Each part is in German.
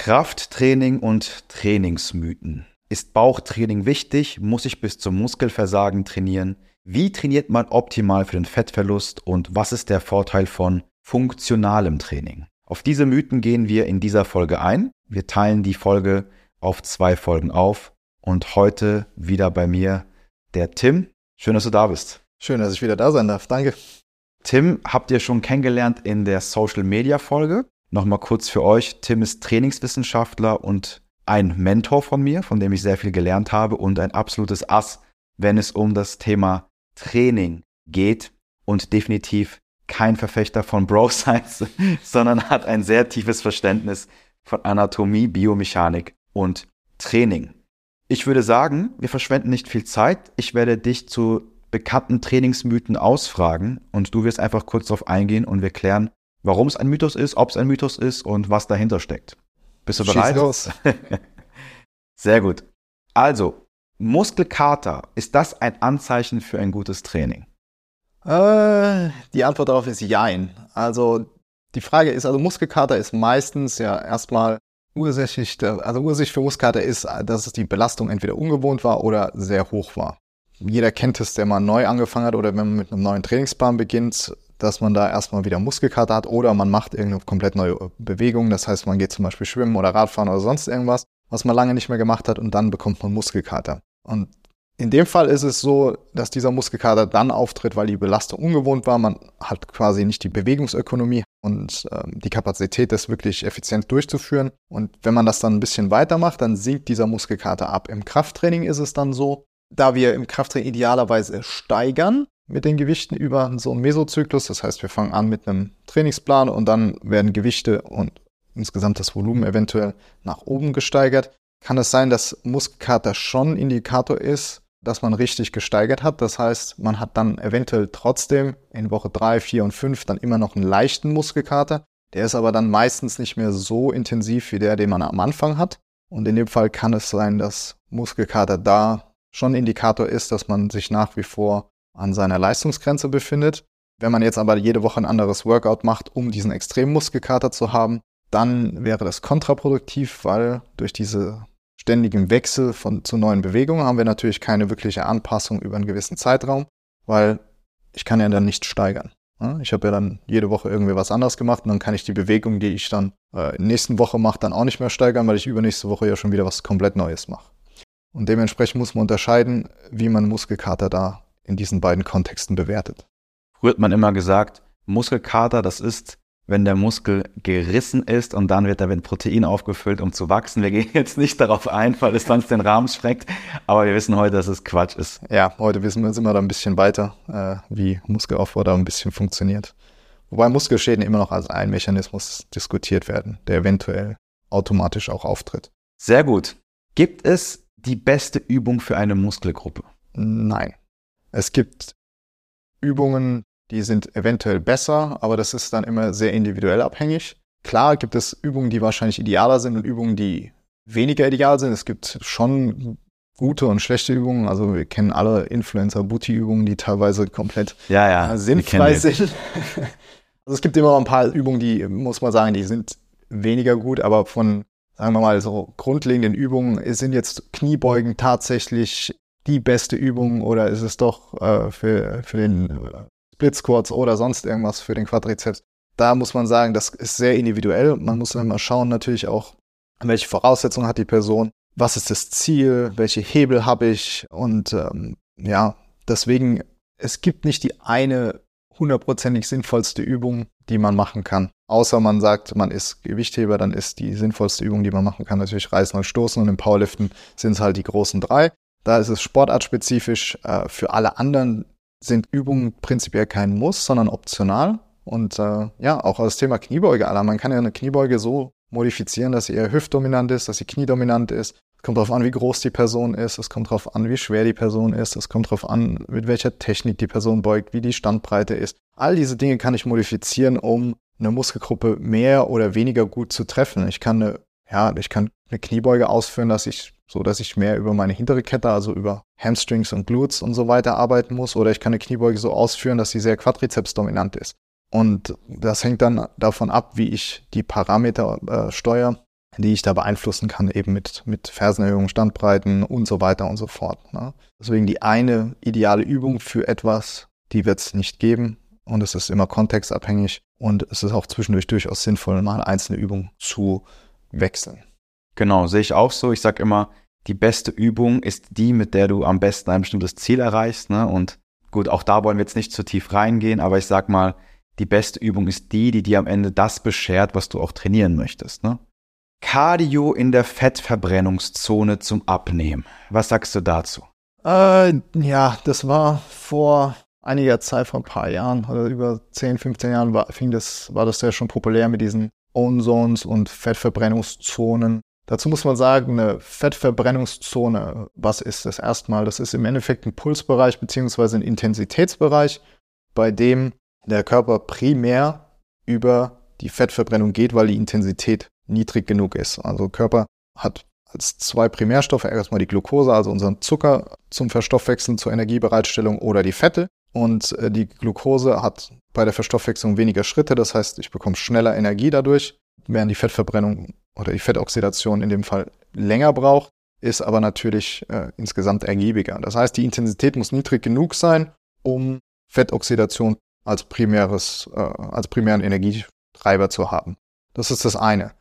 Krafttraining und Trainingsmythen. Ist Bauchtraining wichtig? Muss ich bis zum Muskelversagen trainieren? Wie trainiert man optimal für den Fettverlust und was ist der Vorteil von funktionalem Training? Auf diese Mythen gehen wir in dieser Folge ein. Wir teilen die Folge auf zwei Folgen auf und heute wieder bei mir der Tim. Schön, dass du da bist. Schön, dass ich wieder da sein darf. Danke. Tim habt ihr schon kennengelernt in der Social Media Folge. Nochmal kurz für euch. Tim ist Trainingswissenschaftler und ein Mentor von mir, von dem ich sehr viel gelernt habe und ein absolutes Ass, wenn es um das Thema Training geht und definitiv kein Verfechter von Bro Science, sondern hat ein sehr tiefes Verständnis von Anatomie, Biomechanik und Training. Ich würde sagen, wir verschwenden nicht viel Zeit. Ich werde dich zu bekannten Trainingsmythen ausfragen und du wirst einfach kurz darauf eingehen und wir klären, warum es ein Mythos ist, ob es ein Mythos ist und was dahinter steckt. Bist du Schieß bereit? Los. Sehr gut. Also, Muskelkater, ist das ein Anzeichen für ein gutes Training? Äh, die Antwort darauf ist Jein. Also, die Frage ist, also Muskelkater ist meistens ja erstmal ursächlich, also Ursache für Muskelkater ist, dass die Belastung entweder ungewohnt war oder sehr hoch war. Jeder kennt es, der mal neu angefangen hat oder wenn man mit einem neuen Trainingsplan beginnt, dass man da erstmal wieder Muskelkater hat oder man macht irgendeine komplett neue Bewegung. Das heißt, man geht zum Beispiel schwimmen oder Radfahren oder sonst irgendwas, was man lange nicht mehr gemacht hat und dann bekommt man Muskelkater. Und in dem Fall ist es so, dass dieser Muskelkater dann auftritt, weil die Belastung ungewohnt war. Man hat quasi nicht die Bewegungsökonomie und ähm, die Kapazität, das wirklich effizient durchzuführen. Und wenn man das dann ein bisschen weitermacht, dann sinkt dieser Muskelkater ab. Im Krafttraining ist es dann so, da wir im Krafttraining idealerweise steigern, mit den Gewichten über so einen Mesozyklus. Das heißt, wir fangen an mit einem Trainingsplan und dann werden Gewichte und insgesamt das Volumen eventuell nach oben gesteigert. Kann es sein, dass Muskelkater schon Indikator ist, dass man richtig gesteigert hat. Das heißt, man hat dann eventuell trotzdem in Woche drei, vier und fünf dann immer noch einen leichten Muskelkater. Der ist aber dann meistens nicht mehr so intensiv wie der, den man am Anfang hat. Und in dem Fall kann es sein, dass Muskelkater da schon Indikator ist, dass man sich nach wie vor an seiner Leistungsgrenze befindet. Wenn man jetzt aber jede Woche ein anderes Workout macht, um diesen extremen Muskelkater zu haben, dann wäre das kontraproduktiv, weil durch diese ständigen Wechsel von, zu neuen Bewegungen haben wir natürlich keine wirkliche Anpassung über einen gewissen Zeitraum, weil ich kann ja dann nicht steigern. Ich habe ja dann jede Woche irgendwie was anderes gemacht und dann kann ich die Bewegung, die ich dann äh, nächsten Woche mache, dann auch nicht mehr steigern, weil ich übernächste Woche ja schon wieder was komplett Neues mache. Und dementsprechend muss man unterscheiden, wie man Muskelkater da in diesen beiden Kontexten bewertet. Früher hat man immer gesagt, Muskelkater, das ist, wenn der Muskel gerissen ist und dann wird er mit Protein aufgefüllt, um zu wachsen. Wir gehen jetzt nicht darauf ein, weil es sonst den Rahmen sprengt, aber wir wissen heute, dass es Quatsch ist. Ja, heute wissen wir, sind wir da ein bisschen weiter, äh, wie Muskelaufbau da ein bisschen funktioniert. Wobei Muskelschäden immer noch als ein Mechanismus diskutiert werden, der eventuell automatisch auch auftritt. Sehr gut. Gibt es die beste Übung für eine Muskelgruppe? Nein. Es gibt Übungen, die sind eventuell besser, aber das ist dann immer sehr individuell abhängig. Klar gibt es Übungen, die wahrscheinlich idealer sind und Übungen, die weniger ideal sind. Es gibt schon gute und schlechte Übungen. Also wir kennen alle Influencer-Booty-Übungen, die teilweise komplett ja, ja, sinnfrei sind. also es gibt immer ein paar Übungen, die, muss man sagen, die sind weniger gut, aber von, sagen wir mal, so grundlegenden Übungen sind jetzt Kniebeugen tatsächlich die beste Übung oder ist es doch äh, für, für den äh, Split Squats oder sonst irgendwas für den Quadrizeps? Da muss man sagen, das ist sehr individuell. Man muss dann mal schauen natürlich auch, welche Voraussetzungen hat die Person, was ist das Ziel, welche Hebel habe ich und ähm, ja, deswegen, es gibt nicht die eine hundertprozentig sinnvollste Übung, die man machen kann. Außer man sagt, man ist Gewichtheber, dann ist die sinnvollste Übung, die man machen kann, natürlich Reißen und Stoßen und im Powerliften sind es halt die großen drei. Da ist es sportartspezifisch. Äh, für alle anderen sind Übungen prinzipiell kein Muss, sondern optional. Und äh, ja, auch das Thema Kniebeuge, Alter. Man kann ja eine Kniebeuge so modifizieren, dass sie eher hüftdominant ist, dass sie kniedominant ist. Es kommt darauf an, wie groß die Person ist. Es kommt darauf an, wie schwer die Person ist. Es kommt darauf an, mit welcher Technik die Person beugt, wie die Standbreite ist. All diese Dinge kann ich modifizieren, um eine Muskelgruppe mehr oder weniger gut zu treffen. Ich kann eine, ja, ich kann eine Kniebeuge ausführen, dass ich so dass ich mehr über meine hintere Kette, also über Hamstrings und Glutes und so weiter arbeiten muss. Oder ich kann eine Kniebeuge so ausführen, dass sie sehr quadrizepsdominant ist. Und das hängt dann davon ab, wie ich die Parameter äh, steuere. die ich da beeinflussen kann, eben mit, mit Fersenerhöhung, Standbreiten und so weiter und so fort. Ne? Deswegen die eine ideale Übung für etwas, die wird es nicht geben und es ist immer kontextabhängig und es ist auch zwischendurch durchaus sinnvoll, mal einzelne Übungen zu wechseln. Genau, sehe ich auch so. Ich sage immer, die beste Übung ist die, mit der du am besten ein bestimmtes Ziel erreichst. Ne? Und gut, auch da wollen wir jetzt nicht zu tief reingehen, aber ich sag mal, die beste Übung ist die, die dir am Ende das beschert, was du auch trainieren möchtest. Ne? Cardio in der Fettverbrennungszone zum Abnehmen. Was sagst du dazu? Äh, ja, das war vor einiger Zeit, vor ein paar Jahren oder über 10, 15 Jahren war, fing das, war das ja schon populär mit diesen Own Zones und Fettverbrennungszonen. Dazu muss man sagen, eine Fettverbrennungszone, was ist das erstmal? Das ist im Endeffekt ein Pulsbereich beziehungsweise ein Intensitätsbereich, bei dem der Körper primär über die Fettverbrennung geht, weil die Intensität niedrig genug ist. Also Körper hat als zwei Primärstoffe erstmal die Glucose, also unseren Zucker zum Verstoffwechseln, zur Energiebereitstellung oder die Fette. Und äh, die Glucose hat bei der Verstoffwechslung weniger Schritte, das heißt, ich bekomme schneller Energie dadurch, während die Fettverbrennung oder die Fettoxidation in dem Fall länger braucht, ist aber natürlich äh, insgesamt ergiebiger. Das heißt, die Intensität muss niedrig genug sein, um Fettoxidation als primäres, äh, als primären Energietreiber zu haben. Das ist das eine.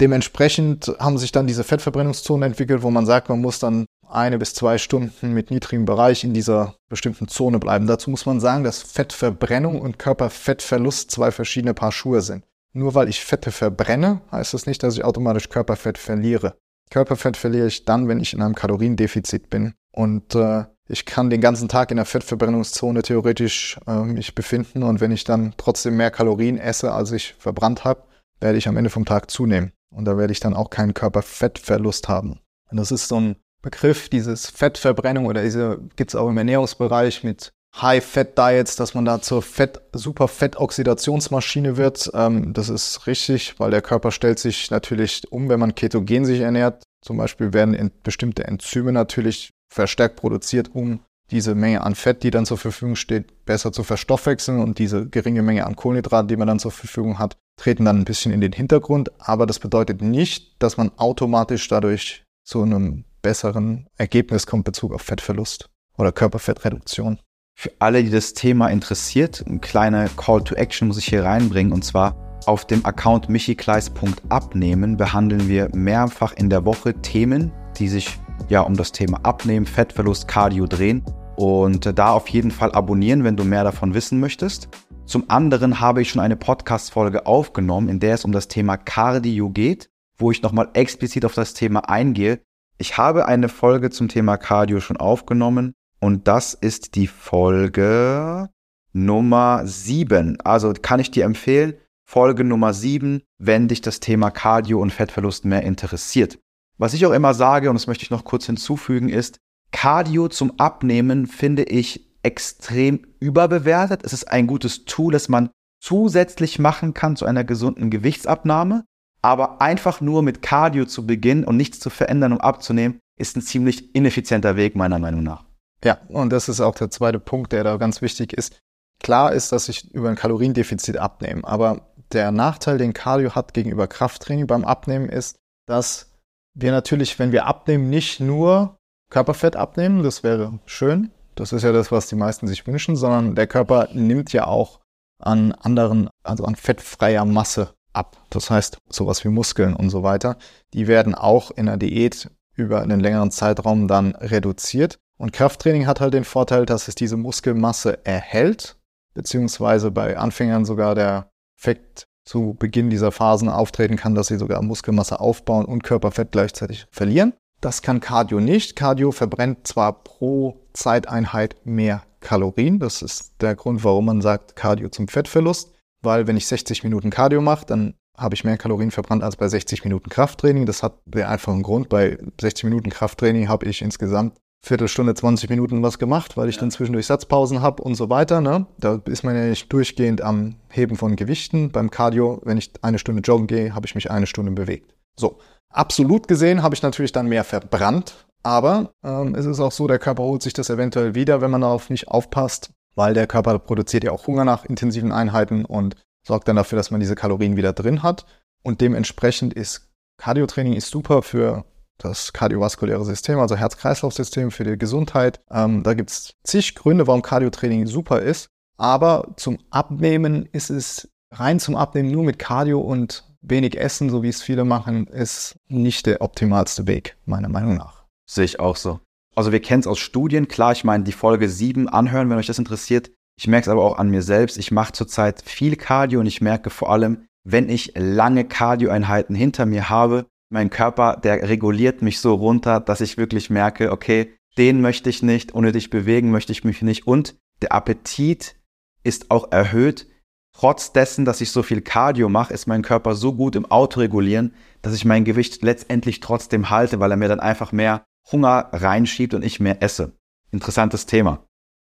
Dementsprechend haben sich dann diese Fettverbrennungszonen entwickelt, wo man sagt, man muss dann eine bis zwei Stunden mit niedrigem Bereich in dieser bestimmten Zone bleiben. Dazu muss man sagen, dass Fettverbrennung und Körperfettverlust zwei verschiedene Paar Schuhe sind. Nur weil ich Fette verbrenne, heißt das nicht, dass ich automatisch Körperfett verliere. Körperfett verliere ich dann, wenn ich in einem Kaloriendefizit bin. Und äh, ich kann den ganzen Tag in der Fettverbrennungszone theoretisch äh, mich befinden. Und wenn ich dann trotzdem mehr Kalorien esse, als ich verbrannt habe, werde ich am Ende vom Tag zunehmen. Und da werde ich dann auch keinen Körperfettverlust haben. Und das ist so ein Begriff, dieses Fettverbrennung oder diese gibt es auch im Ernährungsbereich mit High-Fat-Diets, dass man da zur Fett, super Fett-Oxidationsmaschine wird. Ähm, das ist richtig, weil der Körper stellt sich natürlich um, wenn man ketogen sich ernährt. Zum Beispiel werden bestimmte Enzyme natürlich verstärkt produziert, um diese Menge an Fett, die dann zur Verfügung steht, besser zu verstoffwechseln und diese geringe Menge an Kohlenhydraten, die man dann zur Verfügung hat, treten dann ein bisschen in den Hintergrund. Aber das bedeutet nicht, dass man automatisch dadurch zu einem besseren Ergebnis kommt Bezug auf Fettverlust oder Körperfettreduktion. Für alle, die das Thema interessiert, ein kleiner Call to Action muss ich hier reinbringen und zwar auf dem Account michikleis.abnehmen behandeln wir mehrfach in der Woche Themen, die sich ja um das Thema Abnehmen, Fettverlust, Cardio drehen. Und da auf jeden Fall abonnieren, wenn du mehr davon wissen möchtest. Zum anderen habe ich schon eine Podcast-Folge aufgenommen, in der es um das Thema Cardio geht, wo ich nochmal explizit auf das Thema eingehe. Ich habe eine Folge zum Thema Cardio schon aufgenommen und das ist die Folge Nummer 7. Also kann ich dir empfehlen, Folge Nummer 7, wenn dich das Thema Cardio und Fettverlust mehr interessiert. Was ich auch immer sage, und das möchte ich noch kurz hinzufügen, ist, Cardio zum Abnehmen finde ich extrem überbewertet. Es ist ein gutes Tool, das man zusätzlich machen kann zu einer gesunden Gewichtsabnahme. Aber einfach nur mit Cardio zu beginnen und nichts zu verändern, um abzunehmen, ist ein ziemlich ineffizienter Weg, meiner Meinung nach. Ja, und das ist auch der zweite Punkt, der da ganz wichtig ist. Klar ist, dass ich über ein Kaloriendefizit abnehme, aber der Nachteil, den Cardio hat gegenüber Krafttraining beim Abnehmen, ist, dass wir natürlich, wenn wir abnehmen, nicht nur Körperfett abnehmen, das wäre schön, das ist ja das, was die meisten sich wünschen, sondern der Körper nimmt ja auch an anderen, also an fettfreier Masse ab. Das heißt, sowas wie Muskeln und so weiter, die werden auch in der Diät über einen längeren Zeitraum dann reduziert. Und Krafttraining hat halt den Vorteil, dass es diese Muskelmasse erhält, beziehungsweise bei Anfängern sogar der Effekt zu Beginn dieser Phasen auftreten kann, dass sie sogar Muskelmasse aufbauen und Körperfett gleichzeitig verlieren. Das kann Cardio nicht. Cardio verbrennt zwar pro Zeiteinheit mehr Kalorien. Das ist der Grund, warum man sagt Cardio zum Fettverlust. Weil wenn ich 60 Minuten Cardio mache, dann habe ich mehr Kalorien verbrannt als bei 60 Minuten Krafttraining. Das hat den einfachen Grund. Bei 60 Minuten Krafttraining habe ich insgesamt Viertelstunde, 20 Minuten was gemacht, weil ich ja. dann zwischendurch Satzpausen habe und so weiter. Ne? Da ist man ja nicht durchgehend am Heben von Gewichten. Beim Cardio, wenn ich eine Stunde joggen gehe, habe ich mich eine Stunde bewegt. So, absolut gesehen habe ich natürlich dann mehr verbrannt, aber ähm, es ist auch so, der Körper holt sich das eventuell wieder, wenn man darauf nicht aufpasst, weil der Körper produziert ja auch Hunger nach intensiven Einheiten und sorgt dann dafür, dass man diese Kalorien wieder drin hat. Und dementsprechend ist Cardiotraining ist super für das kardiovaskuläre System, also Herz-Kreislauf-System, für die Gesundheit. Ähm, da gibt es zig Gründe, warum Cardiotraining super ist. Aber zum Abnehmen ist es rein zum Abnehmen nur mit Cardio und wenig Essen, so wie es viele machen, ist nicht der optimalste Weg, meiner Meinung nach. Sehe ich auch so. Also wir kennen es aus Studien, klar, ich meine, die Folge 7 anhören, wenn euch das interessiert. Ich merke es aber auch an mir selbst. Ich mache zurzeit viel Cardio und ich merke vor allem, wenn ich lange Cardio-Einheiten hinter mir habe, mein Körper, der reguliert mich so runter, dass ich wirklich merke, okay, den möchte ich nicht, ohne dich bewegen möchte ich mich nicht. Und der Appetit ist auch erhöht. Trotz dessen, dass ich so viel Cardio mache, ist mein Körper so gut im Autoregulieren, dass ich mein Gewicht letztendlich trotzdem halte, weil er mir dann einfach mehr Hunger reinschiebt und ich mehr esse. Interessantes Thema.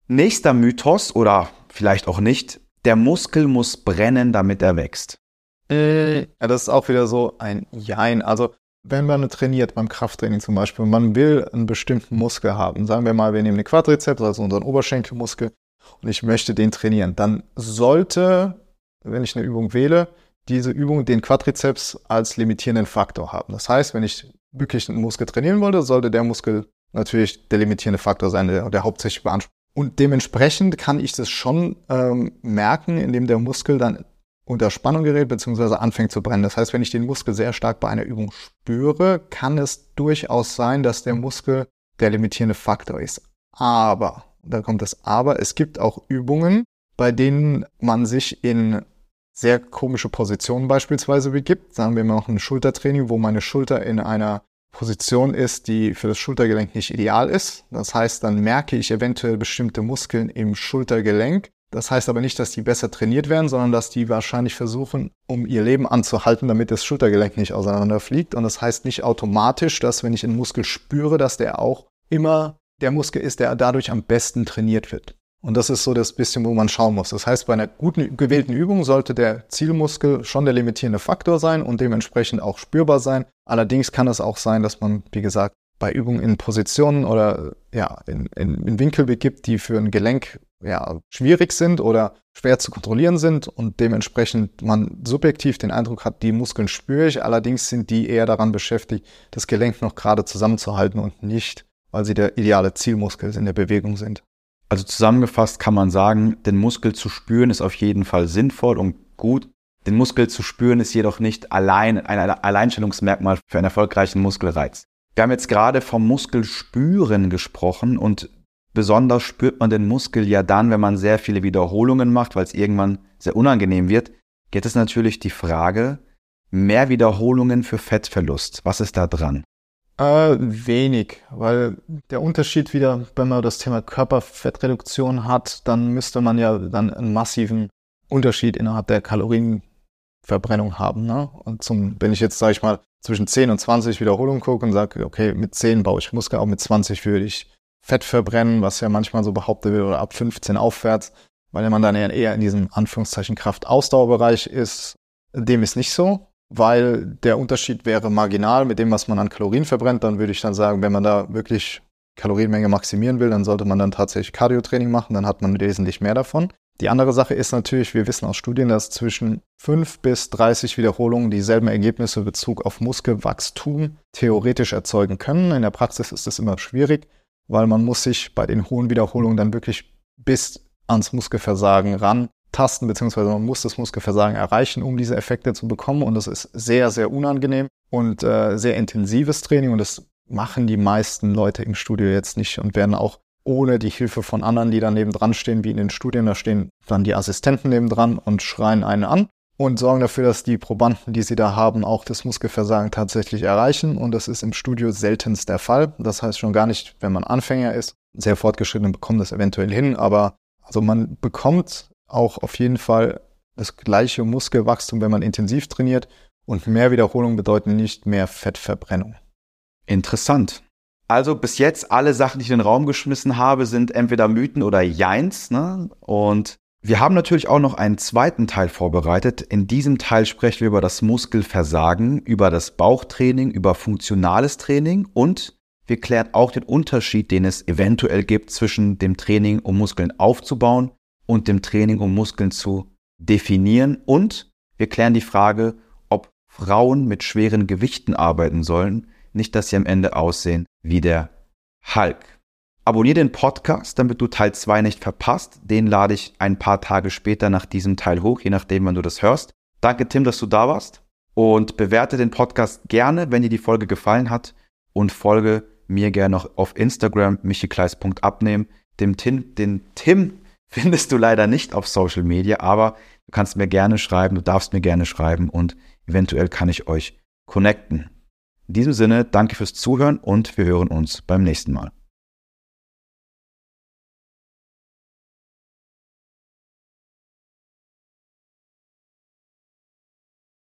Nächster Mythos oder vielleicht auch nicht, der Muskel muss brennen, damit er wächst. Äh, ja, das ist auch wieder so ein Jein. Also, wenn man trainiert, beim Krafttraining zum Beispiel, man will einen bestimmten Muskel haben. Sagen wir mal, wir nehmen den Quadrizeps, also unseren Oberschenkelmuskel, und ich möchte den trainieren. Dann sollte, wenn ich eine Übung wähle, diese Übung den Quadrizeps als limitierenden Faktor haben. Das heißt, wenn ich wirklich einen Muskel trainieren wollte, sollte der Muskel natürlich der limitierende Faktor sein, der, der hauptsächlich beansprucht. Und dementsprechend kann ich das schon ähm, merken, indem der Muskel dann unter Spannung gerät bzw. anfängt zu brennen. Das heißt, wenn ich den Muskel sehr stark bei einer Übung spüre, kann es durchaus sein, dass der Muskel der limitierende Faktor ist. Aber, da kommt das Aber, es gibt auch Übungen, bei denen man sich in sehr komische Positionen beispielsweise begibt. Sagen wir mal auch ein Schultertraining, wo meine Schulter in einer Position ist, die für das Schultergelenk nicht ideal ist. Das heißt, dann merke ich eventuell bestimmte Muskeln im Schultergelenk das heißt aber nicht, dass die besser trainiert werden, sondern dass die wahrscheinlich versuchen, um ihr Leben anzuhalten, damit das Schultergelenk nicht auseinanderfliegt. Und das heißt nicht automatisch, dass wenn ich einen Muskel spüre, dass der auch immer der Muskel ist, der dadurch am besten trainiert wird. Und das ist so das bisschen, wo man schauen muss. Das heißt, bei einer guten gewählten Übung sollte der Zielmuskel schon der limitierende Faktor sein und dementsprechend auch spürbar sein. Allerdings kann es auch sein, dass man, wie gesagt, bei Übungen in Positionen oder ja, in, in, in Winkel begibt, die für ein Gelenk ja, schwierig sind oder schwer zu kontrollieren sind und dementsprechend man subjektiv den Eindruck hat, die Muskeln spüre ich, allerdings sind die eher daran beschäftigt, das Gelenk noch gerade zusammenzuhalten und nicht, weil sie der ideale Zielmuskel in der Bewegung sind. Also zusammengefasst kann man sagen, den Muskel zu spüren ist auf jeden Fall sinnvoll und gut. Den Muskel zu spüren ist jedoch nicht allein ein Alleinstellungsmerkmal für einen erfolgreichen Muskelreiz. Wir haben jetzt gerade vom Muskelspüren gesprochen und Besonders spürt man den Muskel ja dann, wenn man sehr viele Wiederholungen macht, weil es irgendwann sehr unangenehm wird. Geht es natürlich die Frage, mehr Wiederholungen für Fettverlust. Was ist da dran? Äh, wenig, weil der Unterschied wieder, wenn man das Thema Körperfettreduktion hat, dann müsste man ja dann einen massiven Unterschied innerhalb der Kalorienverbrennung haben. Ne? Und zum, wenn ich jetzt, sage ich mal, zwischen 10 und 20 Wiederholungen gucke und sage, okay, mit 10 baue ich Muskel, auch mit 20 würde ich Fett verbrennen, was ja manchmal so behauptet wird, oder ab 15 aufwärts, weil man dann eher in diesem Anführungszeichen Kraftausdauerbereich ist. Dem ist nicht so, weil der Unterschied wäre marginal mit dem, was man an Kalorien verbrennt. Dann würde ich dann sagen, wenn man da wirklich Kalorienmenge maximieren will, dann sollte man dann tatsächlich Cardiotraining machen, dann hat man wesentlich mehr davon. Die andere Sache ist natürlich, wir wissen aus Studien, dass zwischen 5 bis 30 Wiederholungen dieselben Ergebnisse in Bezug auf Muskelwachstum theoretisch erzeugen können. In der Praxis ist es immer schwierig weil man muss sich bei den hohen Wiederholungen dann wirklich bis ans Muskelversagen ran tasten, beziehungsweise man muss das Muskelversagen erreichen, um diese Effekte zu bekommen. Und das ist sehr, sehr unangenehm und äh, sehr intensives Training. Und das machen die meisten Leute im Studio jetzt nicht und werden auch ohne die Hilfe von anderen, die da nebendran stehen, wie in den Studien, da stehen dann die Assistenten nebendran und schreien einen an und sorgen dafür, dass die Probanden, die sie da haben, auch das Muskelversagen tatsächlich erreichen. Und das ist im Studio seltenst der Fall. Das heißt schon gar nicht, wenn man Anfänger ist. Sehr fortgeschrittene bekommen das eventuell hin, aber also man bekommt auch auf jeden Fall das gleiche Muskelwachstum, wenn man intensiv trainiert. Und mehr Wiederholung bedeuten nicht mehr Fettverbrennung. Interessant. Also bis jetzt alle Sachen, die ich in den Raum geschmissen habe, sind entweder Mythen oder Jeins. Ne? Und wir haben natürlich auch noch einen zweiten Teil vorbereitet. In diesem Teil sprechen wir über das Muskelversagen, über das Bauchtraining, über funktionales Training und wir klären auch den Unterschied, den es eventuell gibt zwischen dem Training, um Muskeln aufzubauen und dem Training, um Muskeln zu definieren und wir klären die Frage, ob Frauen mit schweren Gewichten arbeiten sollen, nicht dass sie am Ende aussehen wie der Hulk. Abonnier den Podcast, damit du Teil 2 nicht verpasst. Den lade ich ein paar Tage später nach diesem Teil hoch, je nachdem, wann du das hörst. Danke, Tim, dass du da warst. Und bewerte den Podcast gerne, wenn dir die Folge gefallen hat. Und folge mir gerne noch auf Instagram, michikleis.abnehmen. Den Tim, den Tim findest du leider nicht auf Social Media, aber du kannst mir gerne schreiben, du darfst mir gerne schreiben und eventuell kann ich euch connecten. In diesem Sinne, danke fürs Zuhören und wir hören uns beim nächsten Mal.